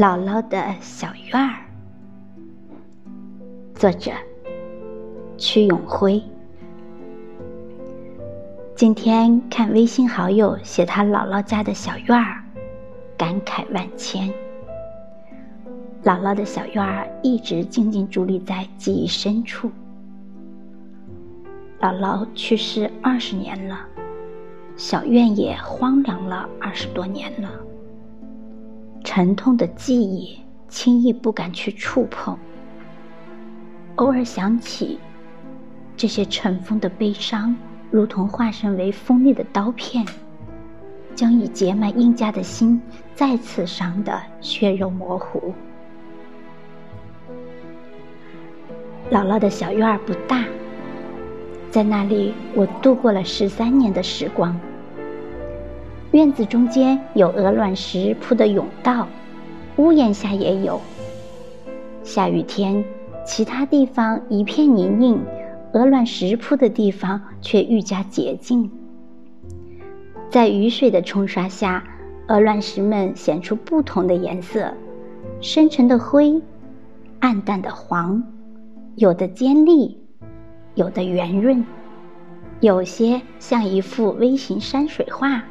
姥姥的小院儿，作者屈永辉。今天看微信好友写他姥姥家的小院儿，感慨万千。姥姥的小院儿一直静静伫立在记忆深处。姥姥去世二十年了，小院也荒凉了二十多年了。沉痛的记忆，轻易不敢去触碰。偶尔想起，这些尘封的悲伤，如同化身为锋利的刀片，将已结满印痂的心再次伤得血肉模糊。姥姥的小院儿不大，在那里我度过了十三年的时光。院子中间有鹅卵石铺的甬道，屋檐下也有。下雨天，其他地方一片泥泞，鹅卵石铺的地方却愈加洁净。在雨水的冲刷下，鹅卵石们显出不同的颜色：深沉的灰，暗淡的黄，有的尖利，有的圆润，有些像一幅微型山水画。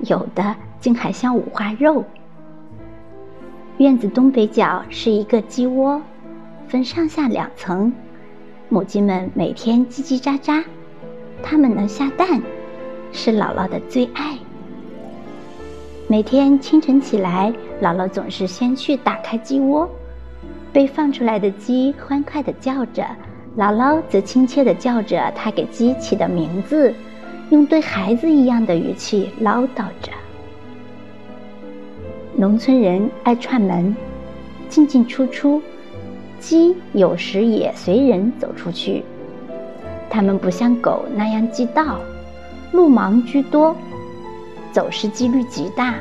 有的竟还像五花肉。院子东北角是一个鸡窝，分上下两层。母鸡们每天叽叽喳喳，它们能下蛋，是姥姥的最爱。每天清晨起来，姥姥总是先去打开鸡窝，被放出来的鸡欢快地叫着，姥姥则亲切地叫着她给鸡起的名字。用对孩子一样的语气唠叨着。农村人爱串门，进进出出，鸡有时也随人走出去。它们不像狗那样记道，路盲居多，走失几率极大，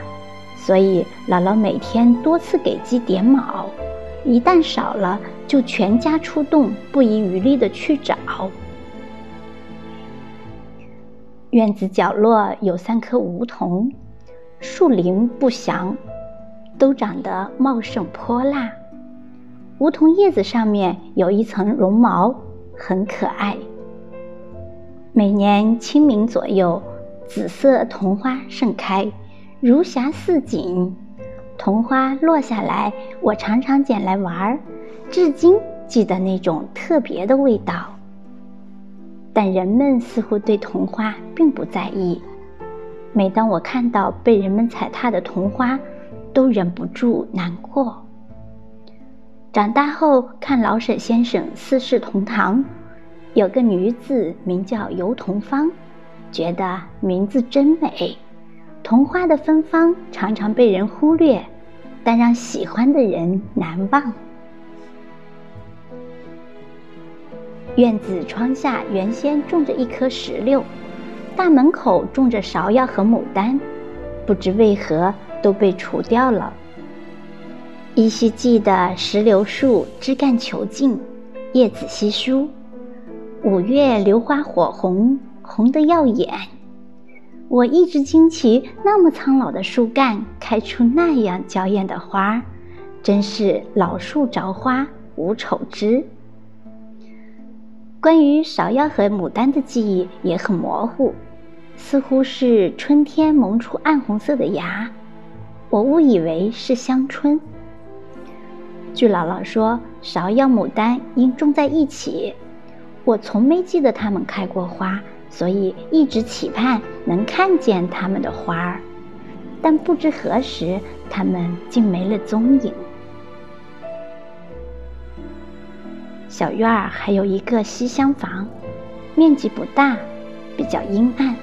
所以姥姥每天多次给鸡点卯，一旦少了，就全家出动，不遗余力的去找。院子角落有三棵梧桐，树龄不详，都长得茂盛泼辣。梧桐叶子上面有一层绒毛，很可爱。每年清明左右，紫色桐花盛开，如霞似锦。桐花落下来，我常常捡来玩儿，至今记得那种特别的味道。但人们似乎对桐花并不在意。每当我看到被人们踩踏的桐花，都忍不住难过。长大后看老舍先生四世同堂，有个女子名叫尤桐芳，觉得名字真美。桐花的芬芳常常被人忽略，但让喜欢的人难忘。院子窗下原先种着一棵石榴，大门口种着芍药和牡丹，不知为何都被除掉了。依稀记得石榴树枝干遒劲，叶子稀疏，五月榴花火红，红得耀眼。我一直惊奇，那么苍老的树干开出那样娇艳的花，真是老树着花无丑枝。关于芍药和牡丹的记忆也很模糊，似乎是春天萌出暗红色的芽，我误以为是香椿。据姥姥说，芍药、牡丹应种在一起，我从没记得它们开过花，所以一直期盼能看见它们的花儿，但不知何时，它们竟没了踪影。小院儿还有一个西厢房，面积不大，比较阴暗，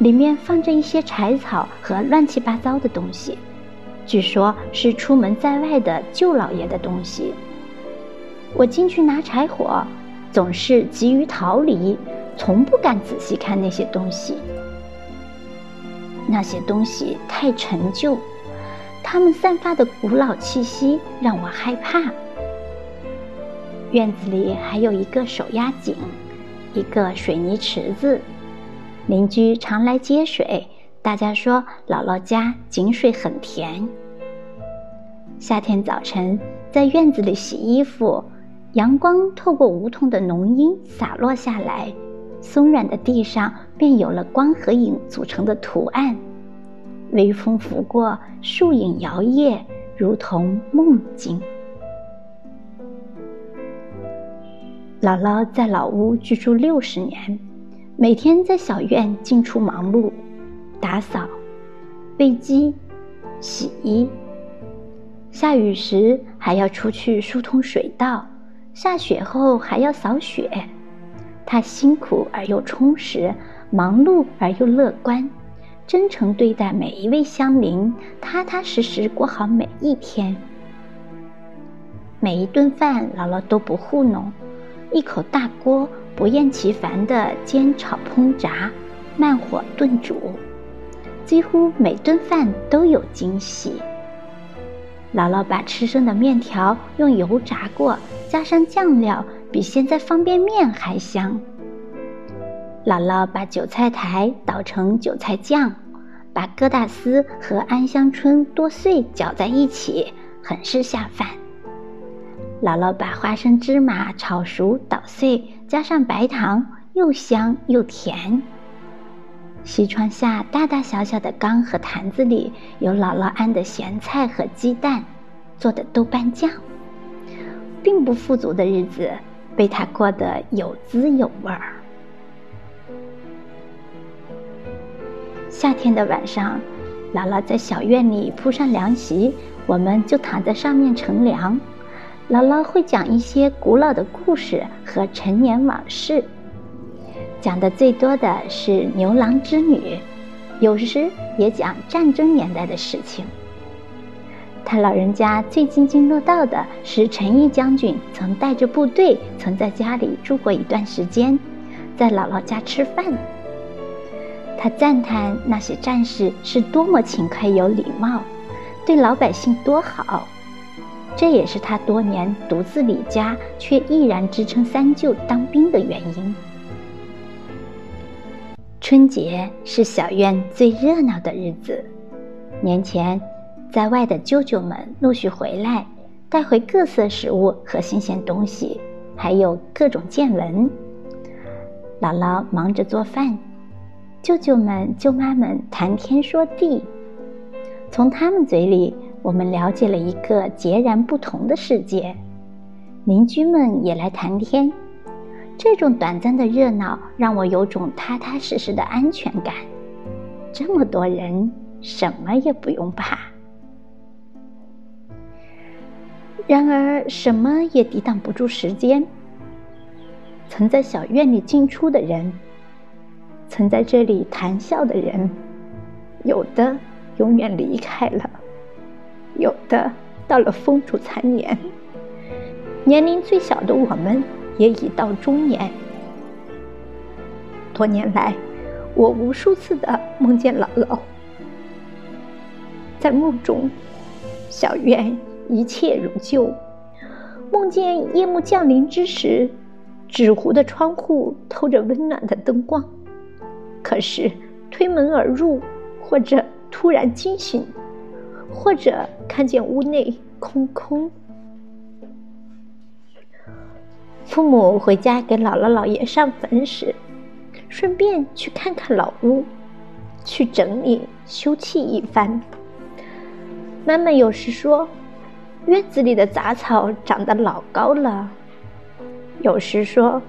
里面放着一些柴草和乱七八糟的东西，据说是出门在外的舅老爷的东西。我进去拿柴火，总是急于逃离，从不敢仔细看那些东西。那些东西太陈旧，它们散发的古老气息让我害怕。院子里还有一个手压井，一个水泥池子，邻居常来接水。大家说姥姥家井水很甜。夏天早晨，在院子里洗衣服，阳光透过梧桐的浓荫洒落下来，松软的地上便有了光和影组成的图案。微风拂过，树影摇曳，如同梦境。姥姥在老屋居住六十年，每天在小院进出忙碌，打扫、喂鸡、洗衣。下雨时还要出去疏通水道，下雪后还要扫雪。她辛苦而又充实，忙碌而又乐观。真诚对待每一位乡邻，踏踏实实过好每一天。每一顿饭，姥姥都不糊弄，一口大锅不厌其烦地煎炒烹炸，慢火炖煮，几乎每顿饭都有惊喜。姥姥把吃剩的面条用油炸过，加上酱料，比现在方便面还香。姥姥把韭菜苔捣成韭菜酱，把疙瘩丝和安香椿剁碎搅在一起，很是下饭。姥姥把花生芝麻炒熟捣碎，加上白糖，又香又甜。西窗下大大小小的缸和坛子里有姥姥安的咸菜和鸡蛋，做的豆瓣酱。并不富足的日子，被他过得有滋有味儿。夏天的晚上，姥姥在小院里铺上凉席，我们就躺在上面乘凉。姥姥会讲一些古老的故事和陈年往事，讲的最多的是牛郎织女，有时也讲战争年代的事情。他老人家最津津乐道的是陈毅将军曾带着部队曾在家里住过一段时间，在姥姥家吃饭。他赞叹那些战士是多么勤快有礼貌，对老百姓多好，这也是他多年独自离家却毅然支撑三舅当兵的原因。春节是小院最热闹的日子，年前，在外的舅舅们陆续回来，带回各色食物和新鲜东西，还有各种见闻。姥姥忙着做饭。舅舅们、舅妈们谈天说地，从他们嘴里，我们了解了一个截然不同的世界。邻居们也来谈天，这种短暂的热闹让我有种踏踏实实的安全感。这么多人，什么也不用怕。然而，什么也抵挡不住时间。曾在小院里进出的人。曾在这里谈笑的人，有的永远离开了，有的到了风烛残年。年龄最小的我们也已到中年。多年来，我无数次的梦见姥姥，在梦中，小院一切如旧；梦见夜幕降临之时，纸糊的窗户透着温暖的灯光。可是，推门而入，或者突然惊醒，或者看见屋内空空。父母回家给姥姥姥爷上坟时，顺便去看看老屋，去整理修葺一番。妈妈有时说，院子里的杂草长得老高了；有时说，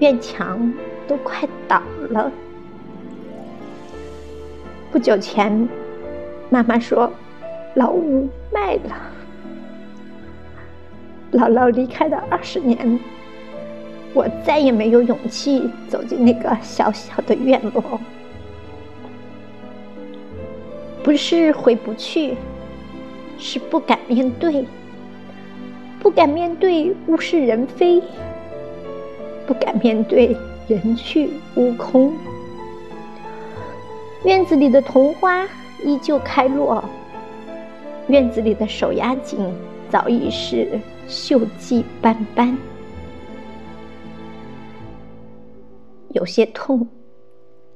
院墙都快倒了。不久前，妈妈说，老屋卖了。姥姥离开的二十年，我再也没有勇气走进那个小小的院落。不是回不去，是不敢面对，不敢面对物是人非，不敢面对人去屋空。院子里的桐花依旧开落，院子里的手压井早已是锈迹斑斑。有些痛，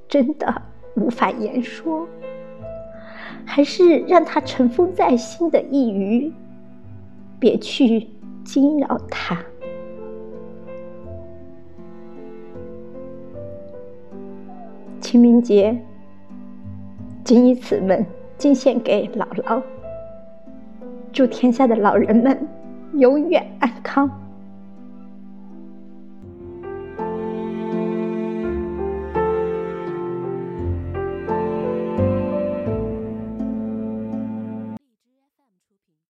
真的无法言说，还是让它尘封在心的一隅，别去惊扰他。清明节，谨以此文敬献给姥姥，祝天下的老人们永远安康。